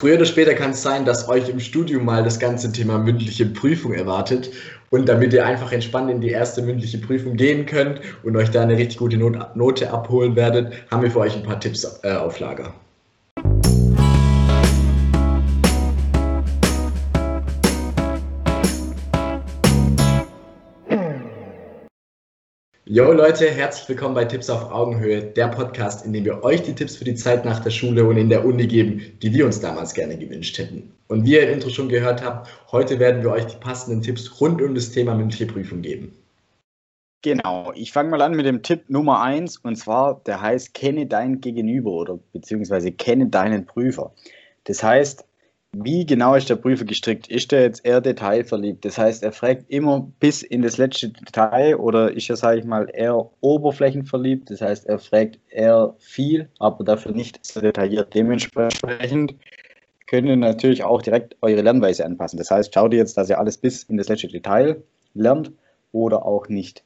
Früher oder später kann es sein, dass euch im Studium mal das ganze Thema mündliche Prüfung erwartet. Und damit ihr einfach entspannt in die erste mündliche Prüfung gehen könnt und euch da eine richtig gute Not Note abholen werdet, haben wir für euch ein paar Tipps äh, auf Lager. Jo Leute, herzlich willkommen bei Tipps auf Augenhöhe, der Podcast, in dem wir euch die Tipps für die Zeit nach der Schule und in der Uni geben, die wir uns damals gerne gewünscht hätten. Und wie ihr im Intro schon gehört habt, heute werden wir euch die passenden Tipps rund um das Thema mündliche Prüfung geben. Genau, ich fange mal an mit dem Tipp Nummer 1 und zwar, der heißt, kenne dein Gegenüber oder beziehungsweise kenne deinen Prüfer. Das heißt, wie genau ist der Prüfer gestrickt? Ist der jetzt eher detailverliebt? Das heißt, er fragt immer bis in das letzte Detail oder ist er, sage ich mal, eher oberflächenverliebt? Das heißt, er fragt eher viel, aber dafür nicht so detailliert. Dementsprechend könnt ihr natürlich auch direkt eure Lernweise anpassen. Das heißt, schaut ihr jetzt, dass ihr alles bis in das letzte Detail lernt oder auch nicht.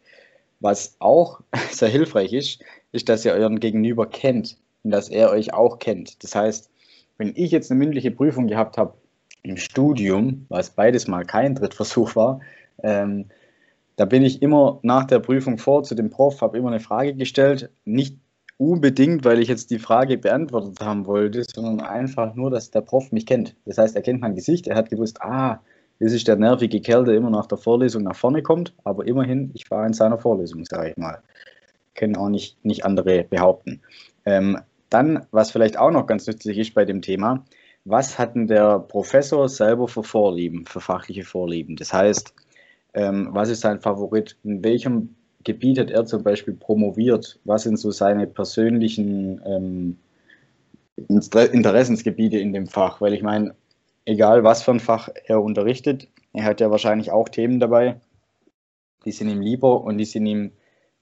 Was auch sehr hilfreich ist, ist, dass ihr euren Gegenüber kennt und dass er euch auch kennt. Das heißt, wenn ich jetzt eine mündliche Prüfung gehabt habe im Studium, was beides mal kein Drittversuch war, ähm, da bin ich immer nach der Prüfung vor zu dem Prof, habe immer eine Frage gestellt, nicht unbedingt, weil ich jetzt die Frage beantwortet haben wollte, sondern einfach nur, dass der Prof mich kennt. Das heißt, er kennt mein Gesicht, er hat gewusst, ah, das ist der nervige Kerl, der immer nach der Vorlesung nach vorne kommt, aber immerhin, ich war in seiner Vorlesung, sage ich mal. Können auch nicht, nicht andere behaupten. Ähm, dann, was vielleicht auch noch ganz nützlich ist bei dem Thema, was hat denn der Professor selber für Vorlieben, für fachliche Vorlieben? Das heißt, ähm, was ist sein Favorit? In welchem Gebiet hat er zum Beispiel promoviert? Was sind so seine persönlichen ähm, Interessensgebiete in dem Fach? Weil ich meine, egal was für ein Fach er unterrichtet, er hat ja wahrscheinlich auch Themen dabei, die sind ihm lieber und die sind ihm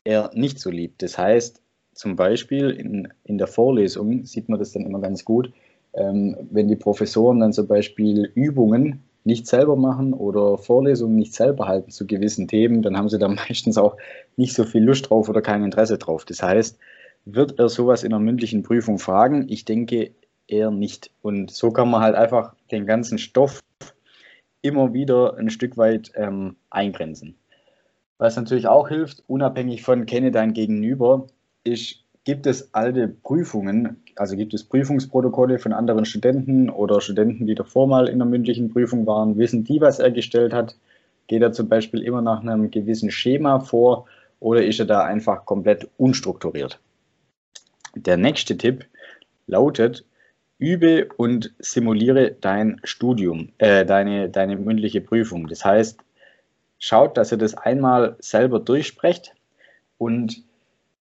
eher nicht so lieb. Das heißt, zum Beispiel in, in der Vorlesung sieht man das dann immer ganz gut, ähm, wenn die Professoren dann zum Beispiel Übungen nicht selber machen oder Vorlesungen nicht selber halten zu gewissen Themen, dann haben sie da meistens auch nicht so viel Lust drauf oder kein Interesse drauf. Das heißt, wird er sowas in einer mündlichen Prüfung fragen? Ich denke eher nicht. Und so kann man halt einfach den ganzen Stoff immer wieder ein Stück weit ähm, eingrenzen. Was natürlich auch hilft, unabhängig von kenne dein Gegenüber, ist, gibt es alte Prüfungen, also gibt es Prüfungsprotokolle von anderen Studenten oder Studenten, die davor mal in der mündlichen Prüfung waren, wissen die, was er gestellt hat? Geht er zum Beispiel immer nach einem gewissen Schema vor oder ist er da einfach komplett unstrukturiert? Der nächste Tipp lautet, übe und simuliere dein Studium, äh, deine, deine mündliche Prüfung. Das heißt, schaut, dass ihr das einmal selber durchsprecht und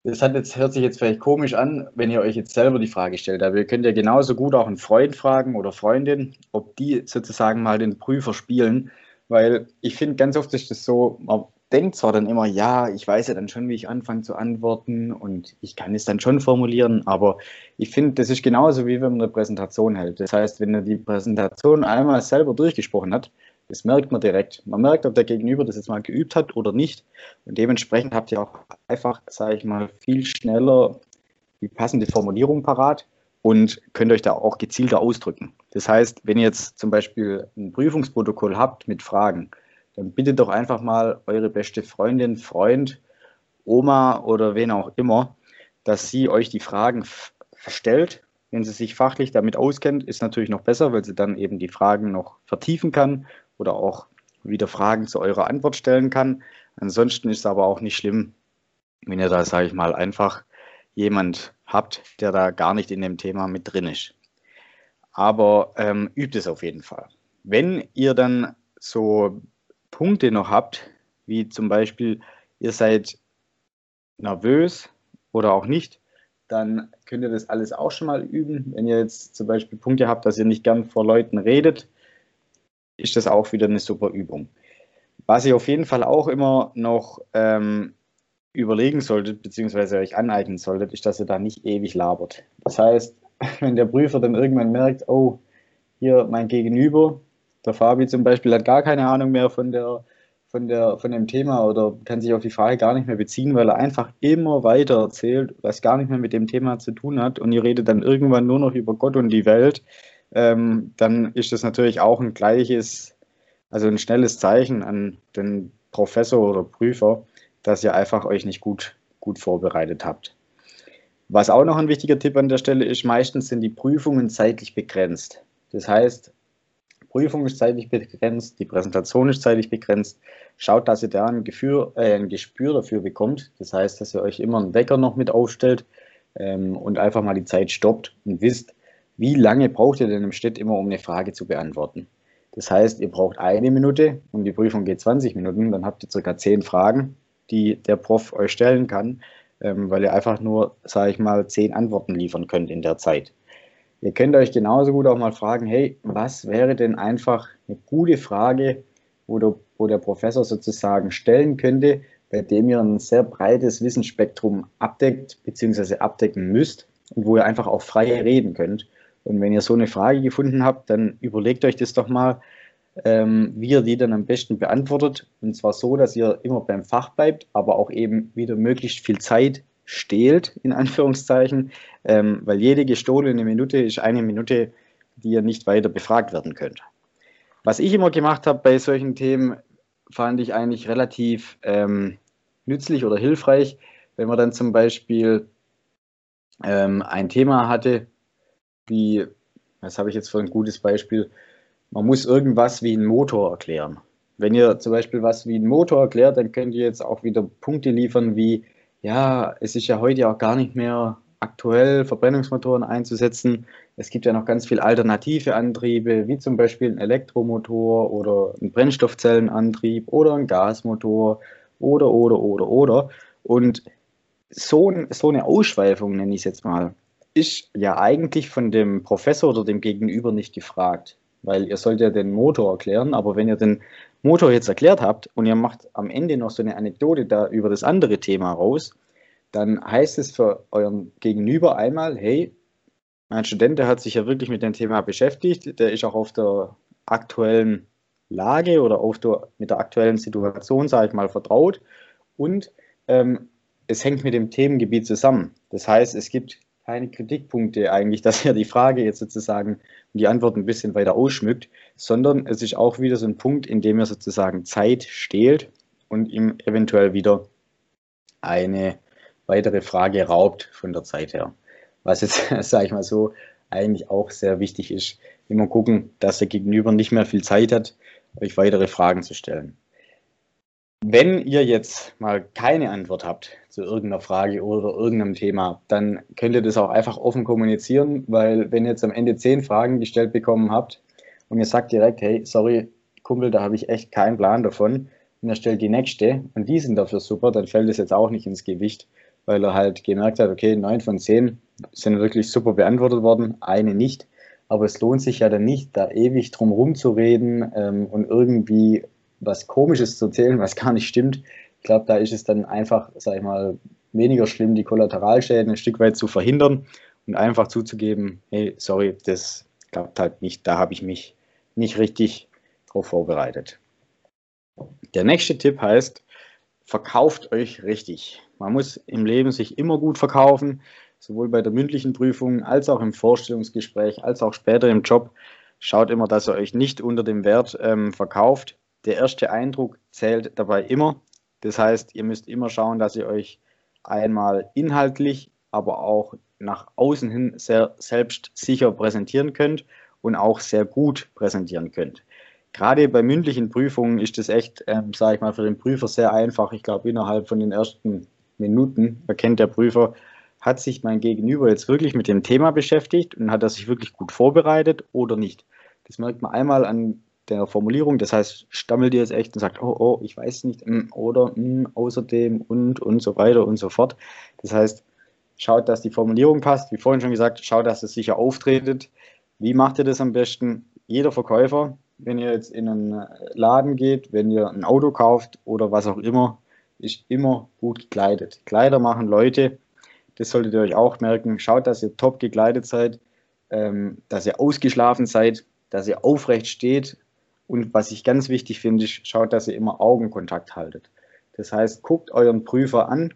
das hat jetzt, hört sich jetzt vielleicht komisch an, wenn ihr euch jetzt selber die Frage stellt, aber ihr könnt ja genauso gut auch einen Freund fragen oder Freundin, ob die sozusagen mal den Prüfer spielen, weil ich finde, ganz oft ist das so, man denkt zwar dann immer, ja, ich weiß ja dann schon, wie ich anfange zu antworten und ich kann es dann schon formulieren, aber ich finde, das ist genauso wie wenn man eine Präsentation hält. Das heißt, wenn er die Präsentation einmal selber durchgesprochen hat, das merkt man direkt. Man merkt, ob der Gegenüber das jetzt mal geübt hat oder nicht. Und dementsprechend habt ihr auch einfach, sage ich mal, viel schneller die passende Formulierung parat und könnt euch da auch gezielter ausdrücken. Das heißt, wenn ihr jetzt zum Beispiel ein Prüfungsprotokoll habt mit Fragen, dann bittet doch einfach mal eure beste Freundin, Freund, Oma oder wen auch immer, dass sie euch die Fragen stellt. Wenn sie sich fachlich damit auskennt, ist natürlich noch besser, weil sie dann eben die Fragen noch vertiefen kann oder auch wieder Fragen zu eurer Antwort stellen kann. Ansonsten ist es aber auch nicht schlimm, wenn ihr da, sage ich mal, einfach jemand habt, der da gar nicht in dem Thema mit drin ist. Aber ähm, übt es auf jeden Fall. Wenn ihr dann so Punkte noch habt, wie zum Beispiel, ihr seid nervös oder auch nicht, dann könnt ihr das alles auch schon mal üben. Wenn ihr jetzt zum Beispiel Punkte habt, dass ihr nicht gern vor Leuten redet, ist das auch wieder eine super Übung. Was ihr auf jeden Fall auch immer noch ähm, überlegen solltet, beziehungsweise euch aneignen solltet, ist, dass ihr da nicht ewig labert. Das heißt, wenn der Prüfer dann irgendwann merkt, oh, hier mein Gegenüber, der Fabi zum Beispiel, hat gar keine Ahnung mehr von der von, der, von dem Thema oder kann sich auf die Frage gar nicht mehr beziehen, weil er einfach immer weiter erzählt, was gar nicht mehr mit dem Thema zu tun hat und ihr redet dann irgendwann nur noch über Gott und die Welt, ähm, dann ist das natürlich auch ein gleiches, also ein schnelles Zeichen an den Professor oder Prüfer, dass ihr einfach euch nicht gut, gut vorbereitet habt. Was auch noch ein wichtiger Tipp an der Stelle ist, meistens sind die Prüfungen zeitlich begrenzt. Das heißt, Prüfung ist zeitlich begrenzt, die Präsentation ist zeitlich begrenzt. Schaut, dass ihr da ein, Gefühl, äh, ein Gespür dafür bekommt. Das heißt, dass ihr euch immer einen Wecker noch mit aufstellt ähm, und einfach mal die Zeit stoppt und wisst, wie lange braucht ihr denn im Schnitt immer, um eine Frage zu beantworten. Das heißt, ihr braucht eine Minute und die Prüfung geht 20 Minuten, dann habt ihr circa 10 Fragen, die der Prof euch stellen kann, ähm, weil ihr einfach nur, sage ich mal, 10 Antworten liefern könnt in der Zeit. Ihr könnt euch genauso gut auch mal fragen, hey, was wäre denn einfach eine gute Frage, wo der, wo der Professor sozusagen stellen könnte, bei dem ihr ein sehr breites Wissensspektrum abdeckt bzw. abdecken müsst und wo ihr einfach auch frei reden könnt. Und wenn ihr so eine Frage gefunden habt, dann überlegt euch das doch mal, ähm, wie ihr die dann am besten beantwortet. Und zwar so, dass ihr immer beim Fach bleibt, aber auch eben wieder möglichst viel Zeit stehlt, in Anführungszeichen, ähm, weil jede gestohlene Minute ist eine Minute, die ihr nicht weiter befragt werden könnt. Was ich immer gemacht habe bei solchen Themen, fand ich eigentlich relativ ähm, nützlich oder hilfreich, wenn man dann zum Beispiel ähm, ein Thema hatte, wie, was habe ich jetzt für ein gutes Beispiel, man muss irgendwas wie einen Motor erklären. Wenn ihr zum Beispiel was wie einen Motor erklärt, dann könnt ihr jetzt auch wieder Punkte liefern wie, ja, es ist ja heute auch gar nicht mehr aktuell, Verbrennungsmotoren einzusetzen. Es gibt ja noch ganz viele alternative Antriebe, wie zum Beispiel ein Elektromotor oder ein Brennstoffzellenantrieb oder ein Gasmotor oder, oder, oder, oder. Und so, so eine Ausschweifung, nenne ich es jetzt mal, ist ja eigentlich von dem Professor oder dem Gegenüber nicht gefragt, weil ihr sollt ja den Motor erklären, aber wenn ihr den Motor jetzt erklärt habt und ihr macht am Ende noch so eine Anekdote da über das andere Thema raus, dann heißt es für euren Gegenüber einmal, hey, mein Student, der hat sich ja wirklich mit dem Thema beschäftigt, der ist auch auf der aktuellen Lage oder auf der, mit der aktuellen Situation, sage ich mal, vertraut und ähm, es hängt mit dem Themengebiet zusammen. Das heißt, es gibt keine Kritikpunkte eigentlich, dass er die Frage jetzt sozusagen und die Antwort ein bisschen weiter ausschmückt, sondern es ist auch wieder so ein Punkt, in dem er sozusagen Zeit stehlt und ihm eventuell wieder eine weitere Frage raubt von der Zeit her. Was jetzt, sage ich mal so, eigentlich auch sehr wichtig ist. Immer gucken, dass der Gegenüber nicht mehr viel Zeit hat, euch weitere Fragen zu stellen. Wenn ihr jetzt mal keine Antwort habt zu irgendeiner Frage oder irgendeinem Thema, dann könnt ihr das auch einfach offen kommunizieren, weil wenn ihr jetzt am Ende zehn Fragen gestellt bekommen habt und ihr sagt direkt, hey, sorry, Kumpel, da habe ich echt keinen Plan davon, und er stellt die nächste und die sind dafür super, dann fällt es jetzt auch nicht ins Gewicht, weil er halt gemerkt hat, okay, neun von zehn sind wirklich super beantwortet worden, eine nicht. Aber es lohnt sich ja dann nicht, da ewig drum rumzureden ähm, und irgendwie was Komisches zu erzählen, was gar nicht stimmt. Ich glaube, da ist es dann einfach, sag ich mal, weniger schlimm, die Kollateralschäden ein Stück weit zu verhindern und einfach zuzugeben, hey, sorry, das klappt halt nicht, da habe ich mich nicht richtig drauf vorbereitet. Der nächste Tipp heißt, verkauft euch richtig. Man muss im Leben sich immer gut verkaufen, sowohl bei der mündlichen Prüfung als auch im Vorstellungsgespräch, als auch später im Job. Schaut immer, dass ihr euch nicht unter dem Wert ähm, verkauft. Der erste Eindruck zählt dabei immer. Das heißt, ihr müsst immer schauen, dass ihr euch einmal inhaltlich, aber auch nach außen hin sehr selbstsicher präsentieren könnt und auch sehr gut präsentieren könnt. Gerade bei mündlichen Prüfungen ist das echt, ähm, sage ich mal, für den Prüfer sehr einfach. Ich glaube, innerhalb von den ersten Minuten erkennt der Prüfer, hat sich mein Gegenüber jetzt wirklich mit dem Thema beschäftigt und hat er sich wirklich gut vorbereitet oder nicht. Das merkt man einmal an der Formulierung. Das heißt, stammelt ihr jetzt echt und sagt, oh, oh, ich weiß nicht, mm, oder mm, außerdem und und so weiter und so fort. Das heißt, schaut, dass die Formulierung passt. Wie vorhin schon gesagt, schaut, dass es sicher auftretet. Wie macht ihr das am besten? Jeder Verkäufer, wenn ihr jetzt in einen Laden geht, wenn ihr ein Auto kauft oder was auch immer, ist immer gut gekleidet. Kleider machen Leute. Das solltet ihr euch auch merken. Schaut, dass ihr top gekleidet seid, ähm, dass ihr ausgeschlafen seid, dass ihr aufrecht steht, und was ich ganz wichtig finde, ist, schaut, dass ihr immer Augenkontakt haltet. Das heißt, guckt euren Prüfer an,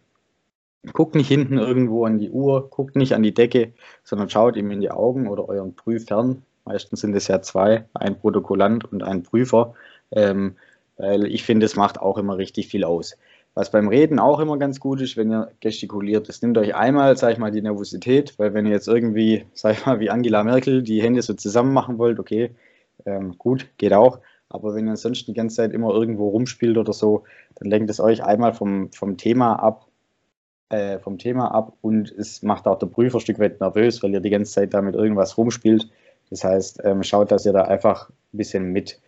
guckt nicht hinten irgendwo an die Uhr, guckt nicht an die Decke, sondern schaut ihm in die Augen oder euren Prüfern Meistens sind es ja zwei, ein Protokollant und ein Prüfer, ähm, weil ich finde, es macht auch immer richtig viel aus. Was beim Reden auch immer ganz gut ist, wenn ihr gestikuliert, das nimmt euch einmal, sag ich mal, die Nervosität, weil wenn ihr jetzt irgendwie, sag ich mal, wie Angela Merkel die Hände so zusammen machen wollt, okay, ähm, gut, geht auch. Aber wenn ihr sonst die ganze Zeit immer irgendwo rumspielt oder so, dann lenkt es euch einmal vom, vom Thema ab, äh, vom Thema ab und es macht auch der Prüfer ein Stück weit nervös, weil ihr die ganze Zeit damit irgendwas rumspielt. Das heißt, ähm, schaut, dass ihr da einfach ein bisschen mit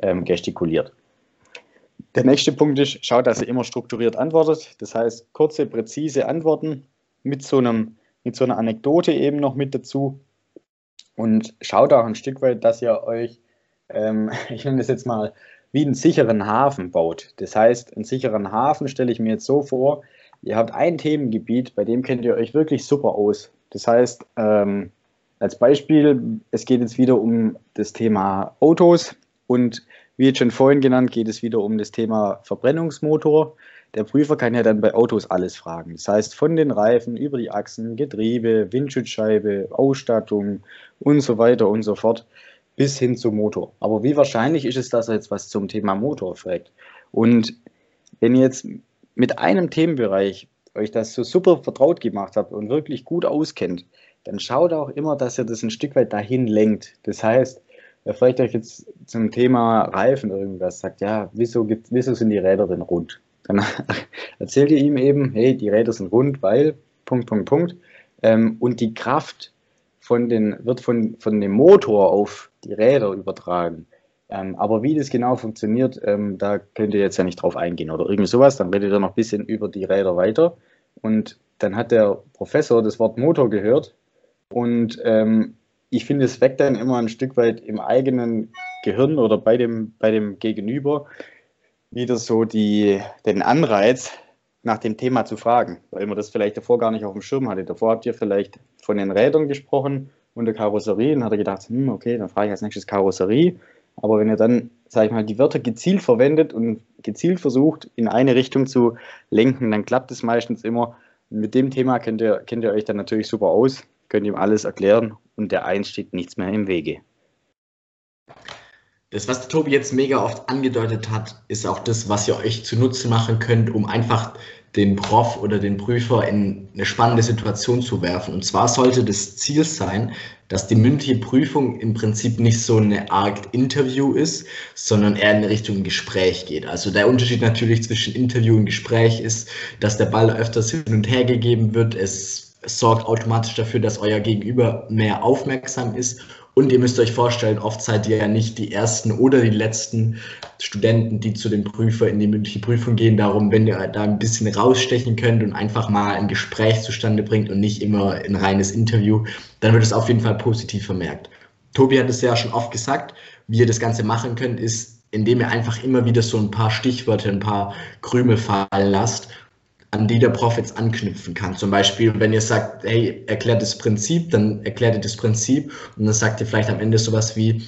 ähm, gestikuliert. Der nächste Punkt ist, schaut, dass ihr immer strukturiert antwortet. Das heißt, kurze, präzise Antworten mit so, einem, mit so einer Anekdote eben noch mit dazu. Und schaut auch ein Stück weit, dass ihr euch, ähm, ich nenne das jetzt mal, wie einen sicheren Hafen baut. Das heißt, einen sicheren Hafen stelle ich mir jetzt so vor, ihr habt ein Themengebiet, bei dem kennt ihr euch wirklich super aus. Das heißt, ähm, als Beispiel, es geht jetzt wieder um das Thema Autos und wie jetzt schon vorhin genannt, geht es wieder um das Thema Verbrennungsmotor. Der Prüfer kann ja dann bei Autos alles fragen. Das heißt, von den Reifen über die Achsen, Getriebe, Windschutzscheibe, Ausstattung und so weiter und so fort bis hin zum Motor. Aber wie wahrscheinlich ist es, dass er jetzt was zum Thema Motor fragt? Und wenn ihr jetzt mit einem Themenbereich euch das so super vertraut gemacht habt und wirklich gut auskennt, dann schaut auch immer, dass ihr das ein Stück weit dahin lenkt. Das heißt, er fragt euch jetzt zum Thema Reifen irgendwas, sagt, ja, wieso, gibt, wieso sind die Räder denn rund? Dann erzählt ihr ihm eben, hey, die Räder sind rund, weil, Punkt, Punkt, Punkt. Ähm, und die Kraft von den, wird von, von dem Motor auf die Räder übertragen. Ähm, aber wie das genau funktioniert, ähm, da könnt ihr jetzt ja nicht drauf eingehen oder irgendwie sowas. Dann redet ihr noch ein bisschen über die Räder weiter. Und dann hat der Professor das Wort Motor gehört und ähm, ich finde, es weckt dann immer ein Stück weit im eigenen Gehirn oder bei dem, bei dem Gegenüber wieder so die, den Anreiz, nach dem Thema zu fragen, weil man das vielleicht davor gar nicht auf dem Schirm hatte. Davor habt ihr vielleicht von den Rädern gesprochen und der Karosserie und hat er gedacht, hm, okay, dann frage ich als nächstes Karosserie. Aber wenn ihr dann, sage ich mal, die Wörter gezielt verwendet und gezielt versucht, in eine Richtung zu lenken, dann klappt es meistens immer. Mit dem Thema kennt ihr, kennt ihr euch dann natürlich super aus könnt ihm alles erklären und der Eins steht nichts mehr im Wege. Das, was Tobi jetzt mega oft angedeutet hat, ist auch das, was ihr euch zunutze machen könnt, um einfach den Prof oder den Prüfer in eine spannende Situation zu werfen. Und zwar sollte das Ziel sein, dass die mündliche Prüfung im Prinzip nicht so eine Art Interview ist, sondern eher in Richtung Gespräch geht. Also der Unterschied natürlich zwischen Interview und Gespräch ist, dass der Ball öfters hin und her gegeben wird. Es sorgt automatisch dafür, dass euer Gegenüber mehr aufmerksam ist. Und ihr müsst euch vorstellen, oft seid ihr ja nicht die ersten oder die letzten Studenten, die zu dem Prüfer in die mündliche Prüfung gehen. Darum, wenn ihr da ein bisschen rausstechen könnt und einfach mal ein Gespräch zustande bringt und nicht immer ein reines Interview, dann wird es auf jeden Fall positiv vermerkt. Tobi hat es ja schon oft gesagt, wie ihr das Ganze machen könnt, ist, indem ihr einfach immer wieder so ein paar Stichwörter, ein paar Krümel fallen lasst an die der Prof jetzt anknüpfen kann. Zum Beispiel, wenn ihr sagt, hey, erklärt das Prinzip, dann erklärt ihr das Prinzip und dann sagt ihr vielleicht am Ende sowas wie,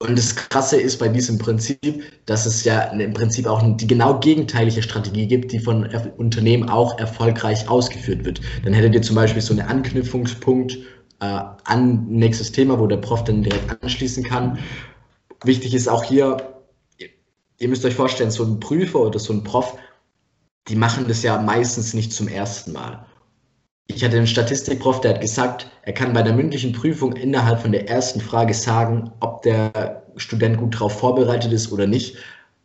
und das Krasse ist bei diesem Prinzip, dass es ja im Prinzip auch die genau gegenteilige Strategie gibt, die von Unternehmen auch erfolgreich ausgeführt wird. Dann hättet ihr zum Beispiel so einen Anknüpfungspunkt äh, an nächstes Thema, wo der Prof dann direkt anschließen kann. Wichtig ist auch hier, ihr müsst euch vorstellen, so ein Prüfer oder so ein Prof die machen das ja meistens nicht zum ersten Mal. Ich hatte einen Statistikprof, der hat gesagt, er kann bei der mündlichen Prüfung innerhalb von der ersten Frage sagen, ob der Student gut darauf vorbereitet ist oder nicht.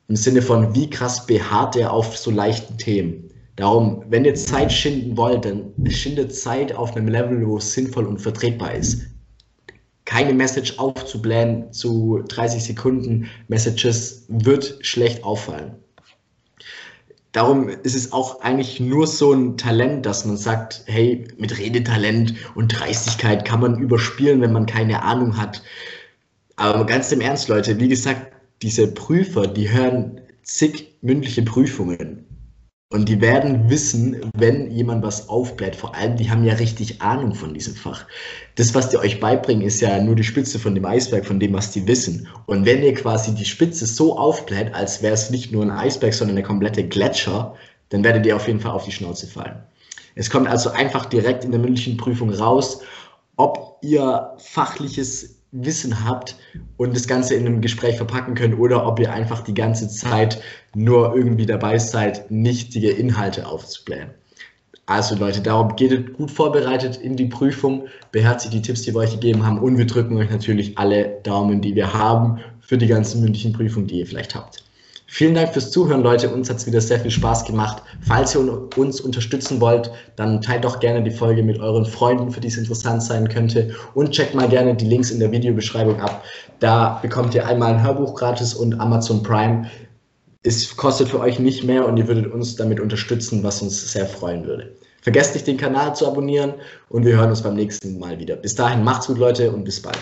Im Sinne von, wie krass beharrt er auf so leichten Themen. Darum, wenn ihr Zeit schinden wollt, dann schindet Zeit auf einem Level, wo es sinnvoll und vertretbar ist. Keine Message aufzublähen zu 30 Sekunden Messages wird schlecht auffallen darum ist es auch eigentlich nur so ein Talent, dass man sagt, hey, mit Redetalent und Dreistigkeit kann man überspielen, wenn man keine Ahnung hat. Aber ganz im Ernst, Leute, wie gesagt, diese Prüfer, die hören zig mündliche Prüfungen. Und die werden wissen, wenn jemand was aufbläht. Vor allem, die haben ja richtig Ahnung von diesem Fach. Das, was die euch beibringen, ist ja nur die Spitze von dem Eisberg, von dem, was die wissen. Und wenn ihr quasi die Spitze so aufbläht, als wäre es nicht nur ein Eisberg, sondern eine komplette Gletscher, dann werdet ihr auf jeden Fall auf die Schnauze fallen. Es kommt also einfach direkt in der mündlichen Prüfung raus, ob ihr fachliches Wissen habt und das Ganze in einem Gespräch verpacken könnt oder ob ihr einfach die ganze Zeit nur irgendwie dabei seid, nichtige Inhalte aufzublähen. Also Leute, darum geht gut vorbereitet in die Prüfung, beherzigt die Tipps, die wir euch gegeben haben und wir drücken euch natürlich alle Daumen, die wir haben für die ganzen mündlichen Prüfungen, die ihr vielleicht habt. Vielen Dank fürs Zuhören, Leute. Uns hat es wieder sehr viel Spaß gemacht. Falls ihr uns unterstützen wollt, dann teilt doch gerne die Folge mit euren Freunden, für die es interessant sein könnte. Und checkt mal gerne die Links in der Videobeschreibung ab. Da bekommt ihr einmal ein Hörbuch gratis und Amazon Prime. Es kostet für euch nicht mehr und ihr würdet uns damit unterstützen, was uns sehr freuen würde. Vergesst nicht, den Kanal zu abonnieren und wir hören uns beim nächsten Mal wieder. Bis dahin, macht's gut, Leute, und bis bald.